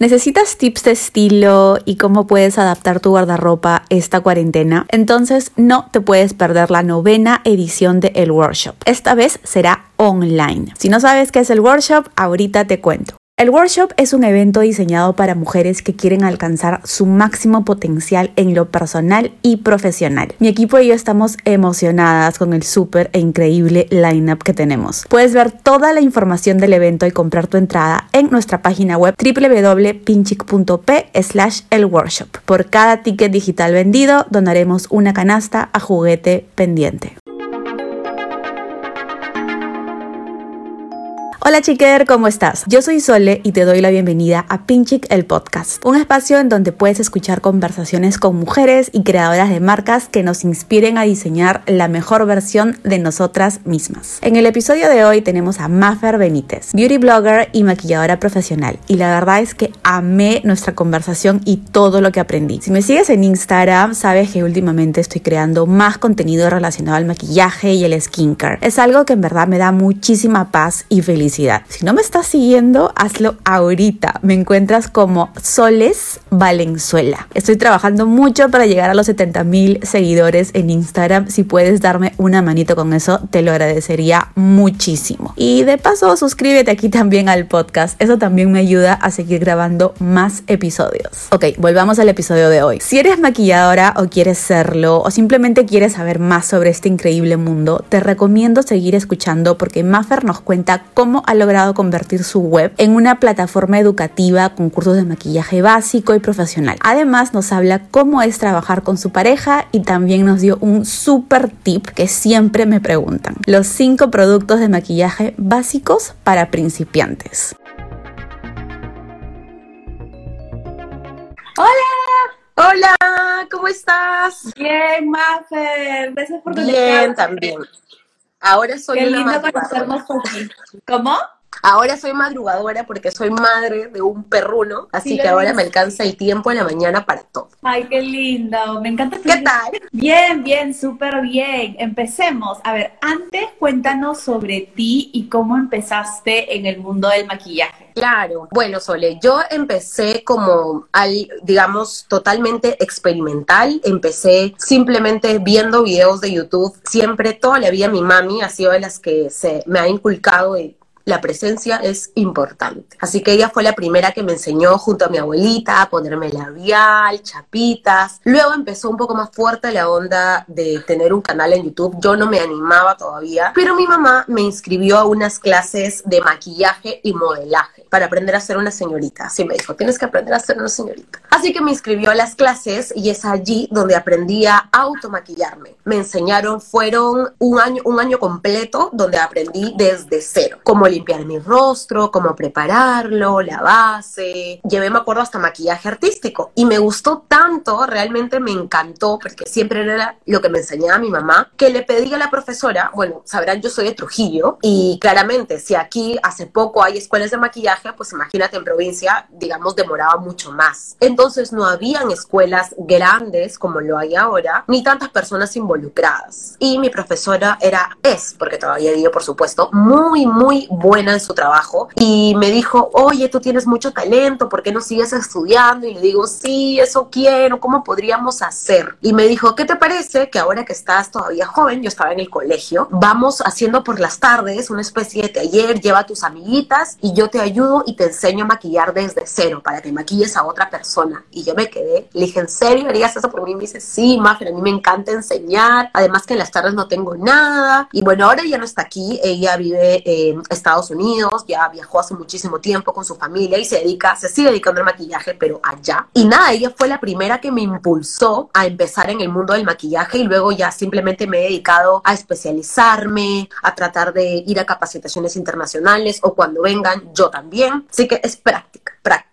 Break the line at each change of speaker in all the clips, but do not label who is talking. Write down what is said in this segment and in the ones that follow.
¿Necesitas tips de estilo y cómo puedes adaptar tu guardarropa esta cuarentena? Entonces no te puedes perder la novena edición de El Workshop. Esta vez será online. Si no sabes qué es el workshop, ahorita te cuento. El workshop es un evento diseñado para mujeres que quieren alcanzar su máximo potencial en lo personal y profesional. Mi equipo y yo estamos emocionadas con el súper e increíble lineup que tenemos. Puedes ver toda la información del evento y comprar tu entrada en nuestra página web www.pinchic.p slash el workshop. Por cada ticket digital vendido, donaremos una canasta a juguete pendiente. Hola chiquer, ¿cómo estás? Yo soy Sole y te doy la bienvenida a Pinchic el podcast, un espacio en donde puedes escuchar conversaciones con mujeres y creadoras de marcas que nos inspiren a diseñar la mejor versión de nosotras mismas. En el episodio de hoy tenemos a Maffer Benítez, beauty blogger y maquilladora profesional, y la verdad es que amé nuestra conversación y todo lo que aprendí. Si me sigues en Instagram, sabes que últimamente estoy creando más contenido relacionado al maquillaje y el skincare. Es algo que en verdad me da muchísima paz y felicidad si no me estás siguiendo, hazlo ahorita. Me encuentras como Soles Valenzuela. Estoy trabajando mucho para llegar a los 70 mil seguidores en Instagram. Si puedes darme una manito con eso, te lo agradecería muchísimo. Y de paso, suscríbete aquí también al podcast. Eso también me ayuda a seguir grabando más episodios. Ok, volvamos al episodio de hoy. Si eres maquilladora o quieres serlo, o simplemente quieres saber más sobre este increíble mundo, te recomiendo seguir escuchando porque Maffer nos cuenta cómo ha logrado convertir su web en una plataforma educativa con cursos de maquillaje básico y profesional. Además nos habla cómo es trabajar con su pareja y también nos dio un super tip que siempre me preguntan. Los 5 productos de maquillaje básicos para principiantes.
Hola. Hola, ¿cómo estás?
Bien, Maffer. Gracias por
Bien, también. Ahora soy
Qué
una
lindo conocernos por ti. ¿Cómo?
Ahora soy madrugadora porque soy madre de un perruno, así
Sí,
que ahora me alcanza el tiempo en la mañana para todo.
Ay, qué lindo. Me encanta.
¿Qué tal?
Bien, bien, súper bien. Empecemos. A ver, antes cuéntanos sobre ti y cómo empezaste en el mundo del maquillaje.
Claro. Bueno, Sole, yo empecé como, al, digamos, totalmente experimental. Empecé simplemente viendo videos de YouTube. Siempre, toda la vida, mi mami ha sido de las que se me ha inculcado de la presencia es importante. Así que ella fue la primera que me enseñó junto a mi abuelita a ponerme labial, chapitas. Luego empezó un poco más fuerte la onda de tener un canal en YouTube. Yo no me animaba todavía, pero mi mamá me inscribió a unas clases de maquillaje y modelaje para aprender a ser una señorita. Así me dijo, tienes que aprender a ser una señorita. Así que me inscribió a las clases y es allí donde aprendí a automaquillarme. Me enseñaron, fueron un año, un año completo donde aprendí desde cero. Cómo limpiar mi rostro, cómo prepararlo, la base. Llevé, me acuerdo, hasta maquillaje artístico. Y me gustó tanto, realmente me encantó, porque siempre era lo que me enseñaba mi mamá, que le pedí a la profesora, bueno, sabrán, yo soy de Trujillo, y claramente, si aquí hace poco hay escuelas de maquillaje, pues imagínate en provincia, digamos, demoraba mucho más. Entonces no habían escuelas grandes como lo hay ahora, ni tantas personas involucradas. Y mi profesora era, es, porque todavía digo, por supuesto, muy, muy buena en su trabajo. Y me dijo, oye, tú tienes mucho talento, ¿por qué no sigues estudiando? Y le digo, sí, eso quiero, ¿cómo podríamos hacer? Y me dijo, ¿qué te parece que ahora que estás todavía joven, yo estaba en el colegio, vamos haciendo por las tardes una especie de taller, lleva a tus amiguitas y yo te ayudo y te enseño a maquillar desde cero para que maquilles a otra persona. Y yo me quedé, le dije, ¿en serio harías eso por mí? Y me dice, sí, Mafer, a mí me encanta enseñar, además que en las tardes no tengo nada. Y bueno, ahora ya no está aquí, ella vive en Estados Unidos, ya viajó hace muchísimo tiempo con su familia y se dedica, se sigue dedicando al maquillaje, pero allá. Y nada, ella fue la primera que me impulsó a empezar en el mundo del maquillaje y luego ya simplemente me he dedicado a especializarme, a tratar de ir a capacitaciones internacionales o cuando vengan, yo también. Así que es práctica, práctica.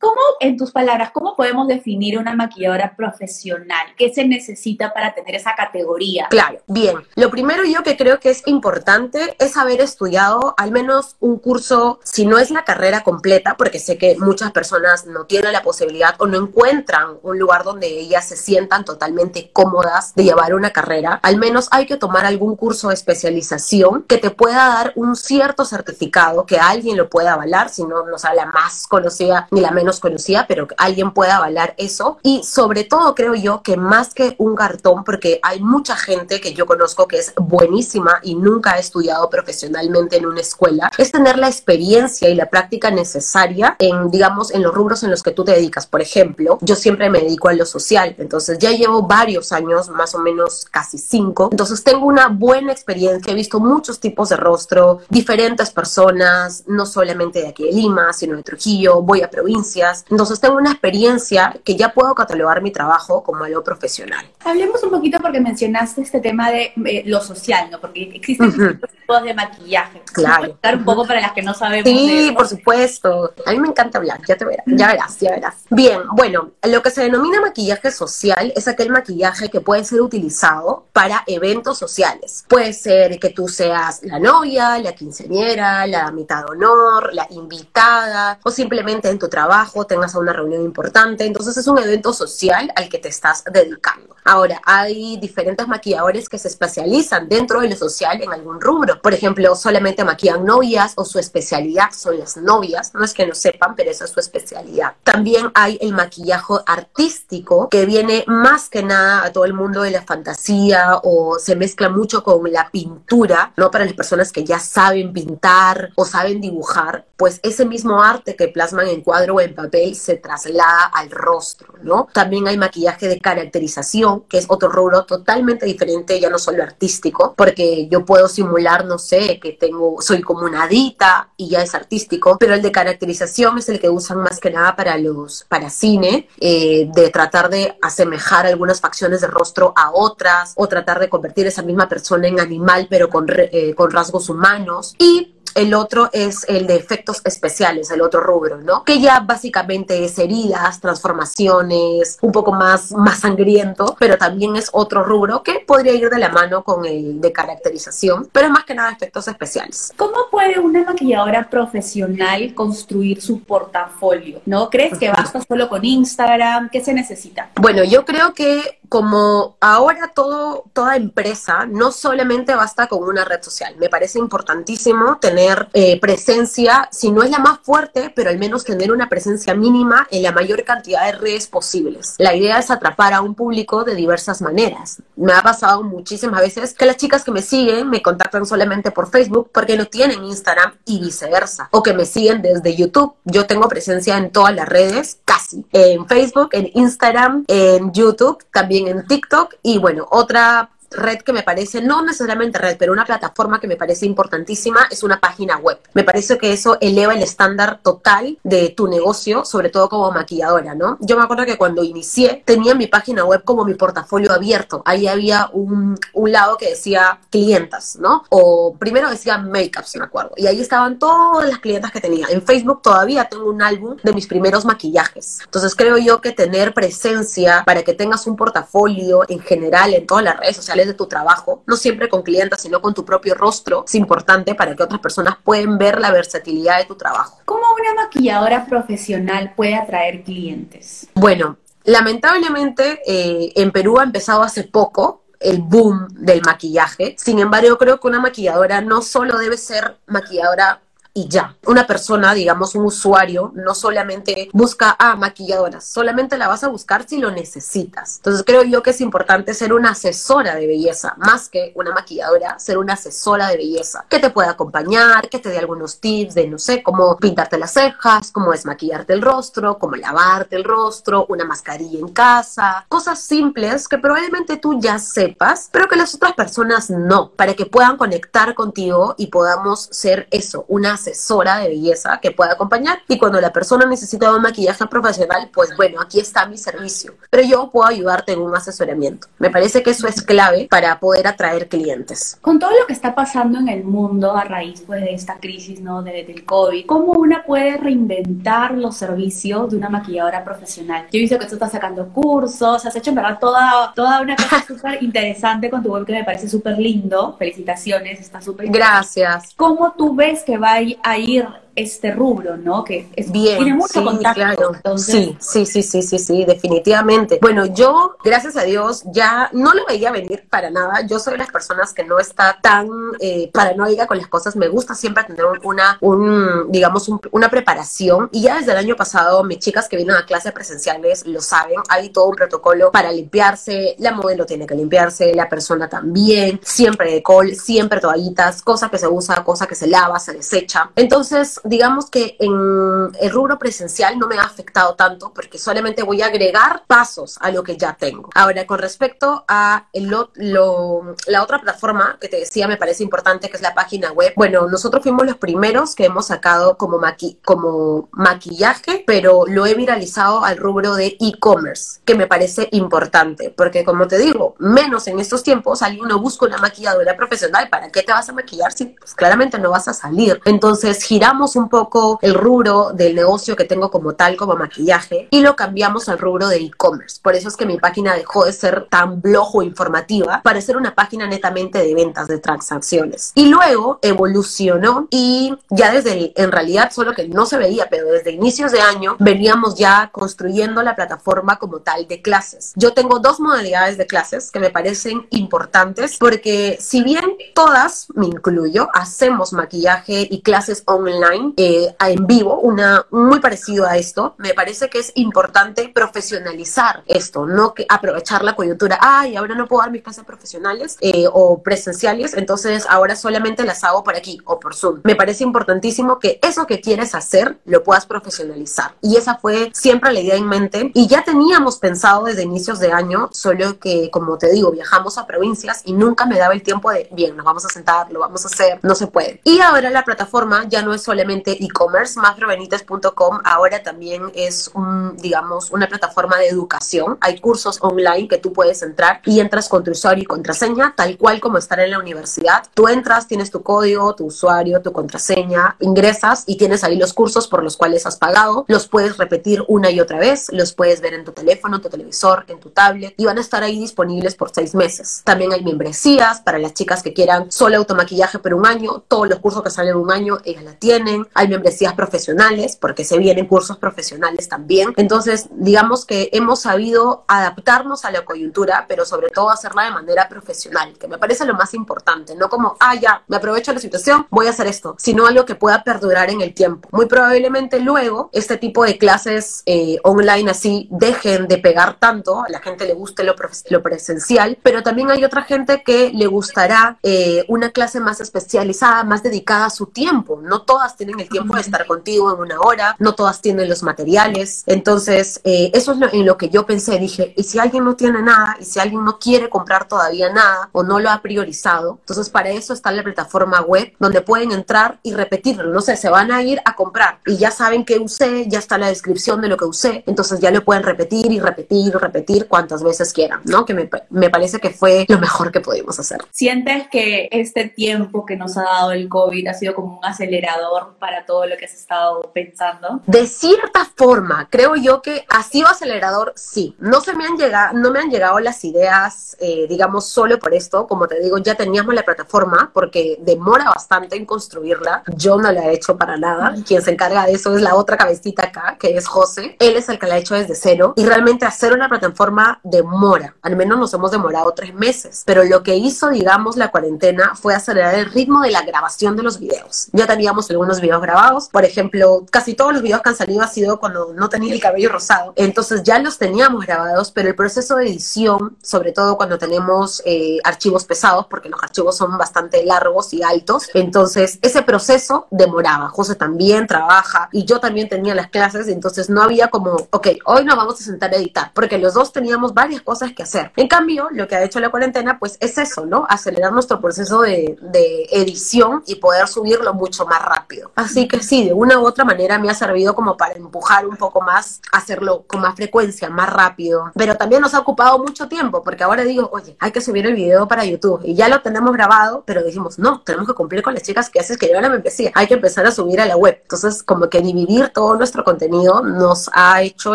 ¿Cómo en tus palabras, ¿cómo podemos definir una maquilladora profesional? ¿Qué se necesita para tener esa categoría?
Claro, bien. Lo primero yo que creo que es importante es haber estudiado al menos un curso, si no es la carrera completa, porque sé que muchas personas no tienen la posibilidad o no encuentran un lugar donde ellas se sientan totalmente cómodas de llevar una carrera, al menos hay que tomar algún curso de especialización que te pueda dar un cierto certificado, que alguien lo pueda avalar, si no, no sea la más conocida ni la menos conocida, pero alguien pueda avalar eso. Y sobre todo creo yo que más que un cartón, porque hay mucha gente que yo conozco que es buenísima y nunca ha estudiado profesionalmente en una escuela, es tener la experiencia y la práctica necesaria en, digamos, en los rubros en los que tú te dedicas. Por ejemplo, yo siempre me dedico a lo social, entonces ya llevo varios años, más o menos casi cinco, entonces tengo una buena experiencia, he visto muchos tipos de rostro, diferentes personas, no solamente de aquí de Lima, sino de Trujillo, voy a provincias, entonces tengo una experiencia que ya puedo catalogar mi trabajo como algo profesional.
Hablemos un poquito porque mencionaste este tema de eh, lo social, ¿no? Porque existen tipos de maquillaje.
Claro.
un poco para las que no sabemos.
Sí, por supuesto. A mí me encanta hablar, ya te verás, ya verás, ya verás. Bien, bueno, lo que se denomina maquillaje social es aquel maquillaje que puede ser utilizado para eventos sociales. Puede ser que tú seas la novia, la quinceañera, la mitad de honor, la invitada o simplemente en tu trabajo tengas una reunión importante. Entonces es un evento social al que te estás dedicando. Ahora, hay diferentes maquilladores que se especializan dentro de lo social en algún rubro. Por ejemplo, solamente maquillan novias o su especialidad son las novias. No es que no sepan, pero esa es su especialidad. También hay el maquillaje artístico que viene más que nada a todo el mundo de la fantasía o se mezcla mucho con la pintura, ¿no? Para las personas que ya saben pintar o saben dibujar, pues ese mismo arte que plasman en cuadro o en papel se traslada al rostro, ¿no? También hay maquillaje de caracterización, que es otro rubro totalmente diferente, ya no solo artístico, porque yo puedo simular, no sé, que tengo, soy como una dita y ya es artístico, pero el de caracterización es el que usan más que nada para los, para cine, eh, de tratar de asemejar algunas facciones de rostro a otras, o tratar de convertir esa misma persona en animal, pero con, eh, con rasgos humanos. Y el otro es el de efectos especiales, el otro rubro, ¿no? Que ya básicamente es heridas, transformaciones, un poco más, más sangriento, pero también es otro rubro que podría ir de la mano con el de caracterización, pero más que nada efectos especiales.
¿Cómo puede una maquilladora profesional construir su portafolio? ¿No crees que basta solo con Instagram? ¿Qué se necesita?
Bueno, yo creo que como ahora toda empresa no solamente basta con una red social, me parece importantísimo tener eh, presencia, si no es la más fuerte, pero al menos tener una presencia mínima en la mayor cantidad de redes posibles. La idea es atrapar a un público de diversas maneras. Me ha pasado muchísimas veces que las chicas que me siguen me contactan solamente por Facebook porque no tienen Instagram y viceversa, o que me siguen desde YouTube. Yo tengo presencia en todas las redes, casi, en Facebook, en Instagram, en YouTube, también en TikTok. Y bueno, otra red que me parece, no necesariamente red, pero una plataforma que me parece importantísima es una página web. Me parece que eso eleva el estándar total de tu negocio, sobre todo como maquilladora, ¿no? Yo me acuerdo que cuando inicié tenía mi página web como mi portafolio abierto. Ahí había un, un lado que decía clientas, ¿no? O primero decía makeups, me acuerdo. Y ahí estaban todas las clientas que tenía. En Facebook todavía tengo un álbum de mis primeros maquillajes. Entonces creo yo que tener presencia para que tengas un portafolio en general en todas las redes sociales de tu trabajo, no siempre con clientes, sino con tu propio rostro, es importante para que otras personas puedan ver la versatilidad de tu trabajo.
¿Cómo una maquilladora profesional puede atraer clientes?
Bueno, lamentablemente eh, en Perú ha empezado hace poco el boom del maquillaje. Sin embargo, creo que una maquilladora no solo debe ser maquilladora y ya. Una persona, digamos un usuario, no solamente busca a maquilladoras, solamente la vas a buscar si lo necesitas. Entonces creo yo que es importante ser una asesora de belleza, más que una maquilladora, ser una asesora de belleza, que te pueda acompañar, que te dé algunos tips de, no sé, cómo pintarte las cejas, cómo desmaquillarte el rostro, cómo lavarte el rostro, una mascarilla en casa, cosas simples que probablemente tú ya sepas, pero que las otras personas no, para que puedan conectar contigo y podamos ser eso, una asesora de belleza que pueda acompañar. Y cuando la persona necesita un maquillaje profesional, pues bueno, aquí está mi servicio. Pero yo puedo ayudarte en un asesoramiento. Me parece que eso es clave para poder atraer clientes.
Con todo lo que está pasando en el mundo a raíz pues, de esta crisis ¿no? de, del COVID, ¿cómo una puede reinventar los servicios de una maquilladora profesional? Yo he visto que tú estás sacando cursos, has hecho en verdad toda, toda una cosa súper interesante con tu web que me parece súper lindo. Felicitaciones, está súper
Gracias.
¿Cómo tú ves que va a ir este rubro, ¿no? Que es, Bien, tiene mucho contacto.
Sí, sí, sí, sí, sí, sí, definitivamente. Bueno, yo, gracias a Dios, ya no lo veía venir para nada. Yo soy de las personas que no está tan eh, paranoica con las cosas. Me gusta siempre tener una, un, digamos, una preparación. Y ya desde el año pasado, mis chicas que vienen a clases presenciales lo saben. Hay todo un protocolo para limpiarse. La modelo tiene que limpiarse, la persona también. Siempre de col, siempre toallitas, cosa que se usa, cosa que se lava, se desecha. Entonces, digamos que en el rubro presencial no me ha afectado tanto porque solamente voy a agregar pasos a lo que ya tengo. Ahora, con respecto a la otra plataforma que te decía me parece importante, que es la página web, bueno, nosotros fuimos los primeros que hemos sacado como, como maquillaje, pero lo he viralizado al rubro de e-commerce, que me parece importante, porque como te digo, menos en estos tiempos, alguien no busca una maquilladora profesional, ¿para qué te vas a maquillar si pues, claramente no vas a salir? Entonces, giramos un poco el rubro del negocio que tengo como tal, como maquillaje, y lo cambiamos al rubro de e-commerce. Por eso es que mi página dejó de ser tan blojo informativa para ser una página netamente de ventas, de transacciones. Y luego evolucionó y ya desde, en realidad, solo que no se veía, pero desde inicios de año veníamos ya construyendo la plataforma como tal de clases. Yo tengo dos modalidades de clases que me parecen importantes porque si bien todas, me incluyo, hacemos maquillaje y clases online, eh, en vivo, una muy parecido a esto. Me parece que es importante profesionalizar esto, no que aprovechar la coyuntura. Ay, ahora no puedo dar mis clases profesionales eh, o presenciales, entonces ahora solamente las hago por aquí o por Zoom. Me parece importantísimo que eso que quieres hacer lo puedas profesionalizar. Y esa fue siempre la idea en mente. Y ya teníamos pensado desde inicios de año, solo que, como te digo, viajamos a provincias y nunca me daba el tiempo de, bien, nos vamos a sentar, lo vamos a hacer, no se puede. Y ahora la plataforma ya no es solamente e-commerce, mafrobenitez.com ahora también es un, digamos, una plataforma de educación. Hay cursos online que tú puedes entrar y entras con tu usuario y contraseña, tal cual como estar en la universidad. Tú entras, tienes tu código, tu usuario, tu contraseña, ingresas y tienes ahí los cursos por los cuales has pagado. Los puedes repetir una y otra vez, los puedes ver en tu teléfono, tu televisor, en tu tablet y van a estar ahí disponibles por seis meses. También hay membresías para las chicas que quieran solo automaquillaje por un año. Todos los cursos que salen un año, ellas la tienen hay membresías profesionales, porque se vienen cursos profesionales también. Entonces, digamos que hemos sabido adaptarnos a la coyuntura, pero sobre todo hacerla de manera profesional, que me parece lo más importante, no como, ah, ya, me aprovecho la situación, voy a hacer esto, sino algo que pueda perdurar en el tiempo. Muy probablemente luego este tipo de clases eh, online así dejen de pegar tanto, a la gente le guste lo, lo presencial, pero también hay otra gente que le gustará eh, una clase más especializada, más dedicada a su tiempo. No todas tienen el tiempo de estar contigo en una hora, no todas tienen los materiales. Entonces, eh, eso es lo, en lo que yo pensé. Dije, ¿y si alguien no tiene nada? ¿Y si alguien no quiere comprar todavía nada o no lo ha priorizado? Entonces, para eso está la plataforma web donde pueden entrar y repetirlo. No sé, se van a ir a comprar y ya saben que usé, ya está la descripción de lo que usé. Entonces, ya lo pueden repetir y repetir y repetir cuantas veces quieran, ¿no? Que me, me parece que fue lo mejor que pudimos hacer.
¿Sientes que este tiempo que nos ha dado el COVID ha sido como un acelerador para todo lo que has estado pensando?
De cierta forma, creo yo que ha sido acelerador, sí. No se me han llegado, no me han llegado las ideas, eh, digamos, solo por esto. Como te digo, ya teníamos la plataforma porque demora bastante en construirla. Yo no la he hecho para nada. Quien se encarga de eso es la otra cabecita acá, que es José. Él es el que la ha hecho desde cero. Y realmente hacer una plataforma demora. Al menos nos hemos demorado tres meses. Pero lo que hizo, digamos, la cuarentena fue acelerar el ritmo de la grabación de los videos. Ya teníamos algunos videos grabados. Por ejemplo, casi todos los videos que han salido ha sido cuando no tenía el cabello rosado. Entonces ya los teníamos grabados, pero el proceso de edición, sobre todo cuando tenemos eh, archivos pesados, porque los archivos son bastante largos y altos, entonces ese proceso demoraba. José también trabaja y yo también tenía las clases, entonces no había como, ok, hoy nos vamos a sentar a editar, porque los dos teníamos varias cosas que hacer. En cambio, lo que ha hecho la cuarentena, pues es eso, ¿no? Acelerar nuestro proceso de, de edición y poder subirlo mucho más rápido. Así que sí, de una u otra manera me ha servido como para empujar un poco más, hacerlo con más frecuencia, más rápido. Pero también nos ha ocupado mucho tiempo, porque ahora digo, oye, hay que subir el video para YouTube. Y ya lo tenemos grabado, pero dijimos, no, tenemos que cumplir con las chicas que haces que yo la empecé. Hay que empezar a subir a la web. Entonces, como que dividir todo nuestro contenido nos ha hecho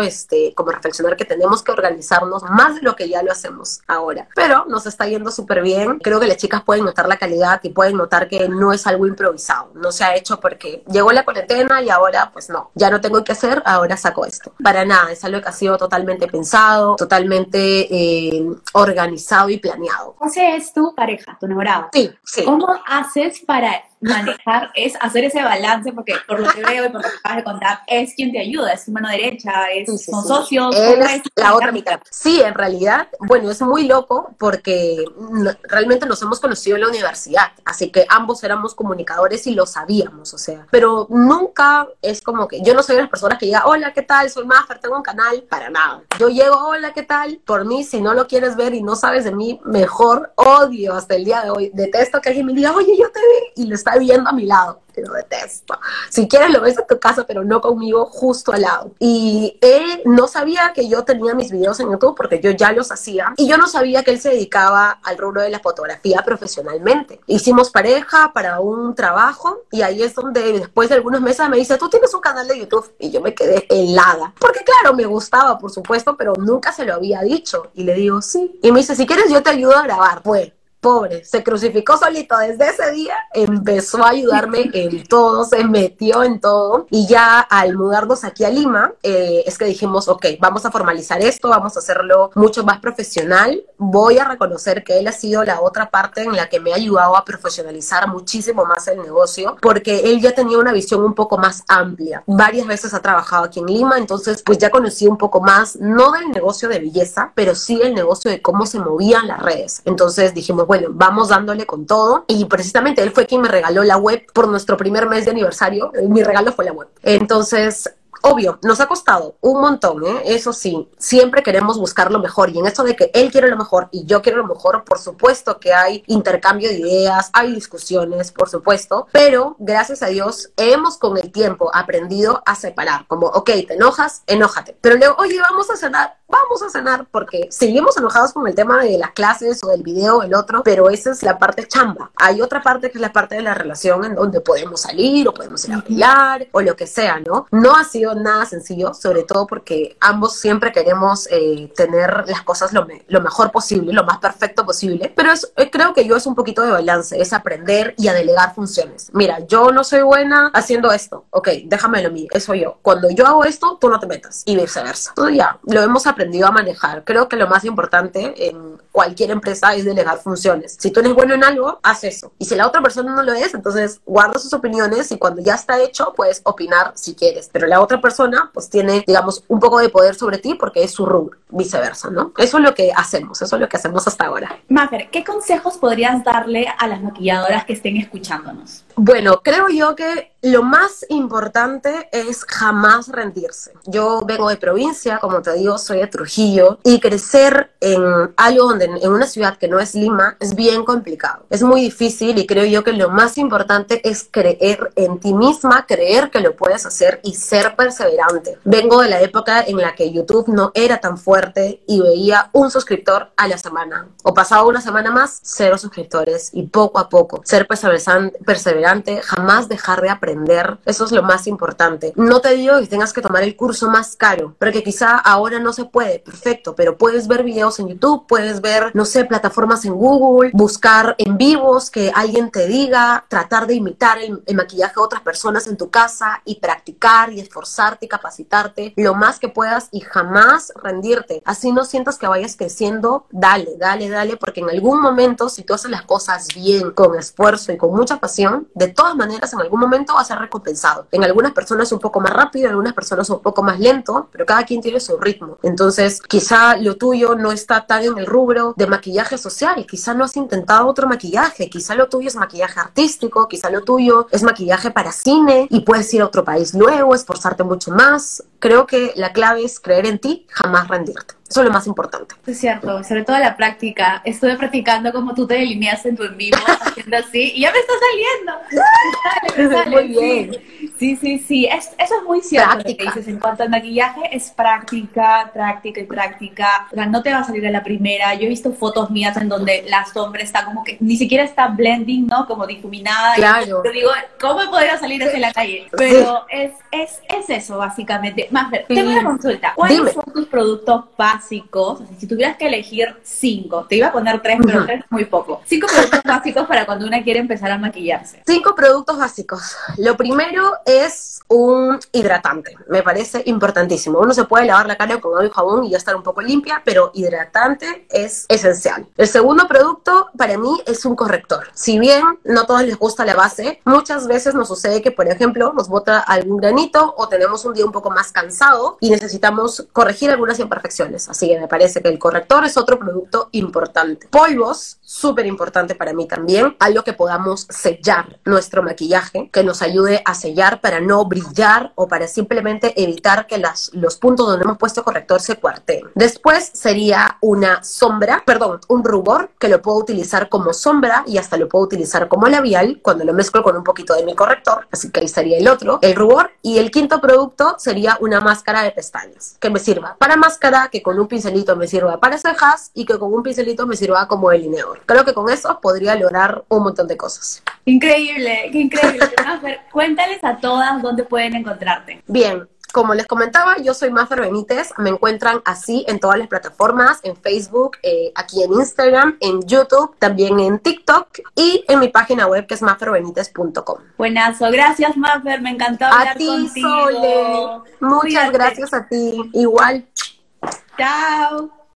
este, como reflexionar que tenemos que organizarnos más de lo que ya lo hacemos ahora. Pero nos está yendo súper bien. Creo que las chicas pueden notar la calidad y pueden notar que no es algo improvisado. No se ha hecho porque llegó la cuarentena y ahora, pues no, ya no tengo que hacer, ahora saco esto. Para nada, es algo que ha sido totalmente pensado, totalmente eh, organizado y planeado.
José es tu pareja, tu enamorado.
Sí, sí.
¿Cómo haces para manejar es hacer ese balance, porque por lo que veo y por lo que acabas de contar, es quien te ayuda, es tu mano derecha, es, son socios.
es la otra mitad. Sí, en realidad, bueno, es muy loco porque realmente nos hemos conocido en la universidad, así que ambos éramos comunicadores y lo sabíamos, o sea, pero nunca es como que yo no soy de las personas que diga, hola, ¿qué tal? Soy Maffer, tengo un canal, para nada. Yo llego, hola, ¿qué tal? Por mí, si no lo quieres ver y no sabes de mí, mejor odio hasta el día de hoy. Detesto que alguien me diga, oye, yo te vi y lo está viviendo a mi lado lo detesto. Si quieres lo ves en tu casa, pero no conmigo justo al lado. Y él no sabía que yo tenía mis videos en YouTube porque yo ya los hacía y yo no sabía que él se dedicaba al rubro de la fotografía profesionalmente. Hicimos pareja para un trabajo y ahí es donde después de algunos meses me dice, tú tienes un canal de YouTube y yo me quedé helada. Porque claro, me gustaba, por supuesto, pero nunca se lo había dicho. Y le digo, sí. Y me dice, si quieres yo te ayudo a grabar. Pues pobre, se crucificó solito. Desde ese día, empezó a ayudarme en todo, se metió en todo. Y ya al mudarnos aquí a Lima eh, es que dijimos, ok, vamos a formalizar esto, vamos a hacerlo mucho más profesional, voy a reconocer que él ha sido la otra parte en la que me ha ayudado a profesionalizar muchísimo más el negocio porque él ya tenía una visión un poco más amplia, varias veces ha trabajado aquí en Lima, entonces pues ya conocí un poco más, no del negocio de belleza, pero sí el negocio de cómo se movían las redes, entonces dijimos, bueno, bueno, vamos dándole con todo. Y precisamente él fue quien me regaló la web por nuestro primer mes de aniversario. Mi regalo fue la web. Entonces, obvio, nos ha costado un montón, ¿eh? eso sí, siempre queremos buscar lo mejor y en esto de que él quiere lo mejor y yo quiero lo mejor, por supuesto que hay intercambio de ideas, hay discusiones, por supuesto, pero gracias a Dios hemos con el tiempo aprendido a separar, como, ok, te enojas, enójate, pero luego, oye, vamos a cenar, vamos a cenar, porque seguimos enojados con el tema de las clases o del video, el otro, pero esa es la parte chamba. Hay otra parte que es la parte de la relación en donde podemos salir o podemos ir a bailar o lo que sea, ¿no? No ha sido nada sencillo, sobre todo porque ambos siempre queremos eh, tener las cosas lo, mejor posible, lo más perfecto posible, pero eh, creo que yo es un poquito de balance, es aprender y a delegar funciones. Mira, yo no soy buena haciendo esto, ok, déjamelo a mí, eso yo. Cuando yo hago esto, tú no te metas y viceversa. Entonces ya, lo hemos aprendido a manejar. Creo que lo más importante en cualquier empresa es delegar funciones. Si tú eres bueno en algo, haz eso. Y si la otra persona no lo es, entonces guarda sus opiniones y cuando ya está hecho, puedes opinar si quieres. Pero la otra persona pues tiene, digamos, un poco de poder sobre ti porque es su rubro, viceversa, ¿no? Eso es lo que hacemos, eso es lo que hacemos hasta ahora.
Mafer, ¿qué consejos podrías darle a las maquilladoras que estén escuchándonos?
Bueno, creo yo que lo más importante es jamás rendirse. Yo vengo de provincia, como te digo, soy de Trujillo, y crecer en algo donde, en una ciudad que no es Lima, es bien complicado. Es muy difícil y creo yo que lo más importante es creer en ti misma, creer que lo puedes hacer y ser perseverante. Vengo de la época en la que YouTube no era tan fuerte y veía un suscriptor a la semana. O pasaba una semana más, cero suscriptores y poco a poco ser perseverante, jamás dejar de aprender. Eso es lo más importante. No te digo que tengas que tomar el curso más caro, porque quizá ahora no se puede, perfecto, pero puedes ver videos en YouTube, puedes ver, no sé, plataformas en Google, buscar en vivos que alguien te diga, tratar de imitar el, el maquillaje de otras personas en tu casa y practicar y esforzarte y capacitarte lo más que puedas y jamás rendirte. Así no sientas que vayas creciendo, dale, dale, dale, porque en algún momento, si tú haces las cosas bien, con esfuerzo y con mucha pasión, de todas maneras en algún momento va a ser recompensado. En algunas personas un poco más rápido, en algunas personas un poco más lento, pero cada quien tiene su ritmo. Entonces, quizá lo tuyo no está tan en el rubro de maquillaje social, quizá no has intentado otro maquillaje, quizá lo tuyo es maquillaje artístico, quizá lo tuyo es maquillaje para cine y puedes ir a otro país nuevo, esforzarte mucho más. Creo que la clave es creer en ti, jamás rendirte. Eso es lo más importante.
Es cierto, sobre todo la práctica. Estuve practicando como tú te delineaste en tu en vivo, haciendo así, y ya me está
saliendo. muy bien.
Sí, sí, sí. eso es muy cierto lo que dices. En cuanto al maquillaje, es práctica, práctica y práctica. O sea, no te va a salir a la primera. Yo he visto fotos mías en donde la sombra está como que ni siquiera está blending, ¿no? Como difuminada.
Claro.
te digo, ¿cómo podría salir en la calle? Pero es, es, es eso, básicamente. Más ver, tengo una consulta. ¿Cuáles son tus productos básicos? si tuvieras que elegir cinco, te iba a poner tres, pero tres es muy poco. Cinco productos básicos para cuando una quiere empezar a maquillarse.
Cinco productos básicos. Lo primero es un hidratante. Me parece importantísimo. Uno se puede lavar la cara con agua y jabón y ya estar un poco limpia, pero hidratante es esencial. El segundo producto para mí es un corrector. Si bien no a todos les gusta la base, muchas veces nos sucede que, por ejemplo, nos bota algún granito o tenemos un día un poco más cansado y necesitamos corregir algunas imperfecciones. Así que me parece que el corrector es otro producto importante. Polvos, súper importante para mí también. Algo que podamos sellar nuestro maquillaje, que nos ayude a sellar para no brillar o para simplemente evitar que las, los puntos donde hemos puesto corrector se cuarteen. Después sería una sombra, perdón, un rubor que lo puedo utilizar como sombra y hasta lo puedo utilizar como labial cuando lo mezclo con un poquito de mi corrector. Así que ahí sería el otro, el rubor. Y el quinto producto sería una máscara de pestañas que me sirva para máscara, que con un pincelito me sirva para cejas y que con un pincelito me sirva como delineador. Creo que con eso podría lograr un montón de cosas.
Increíble, qué increíble. Cuéntales a todas dónde pueden encontrarte.
Bien, como les comentaba, yo soy Mafer Benítez. Me encuentran así en todas las plataformas, en Facebook, eh, aquí en Instagram, en YouTube, también en TikTok y en mi página web que es maferbenítez.com.
Buenazo, gracias Mafer, me encantó hablar
a ti, Sole. Muchas gracias a ti. Igual.
Chao.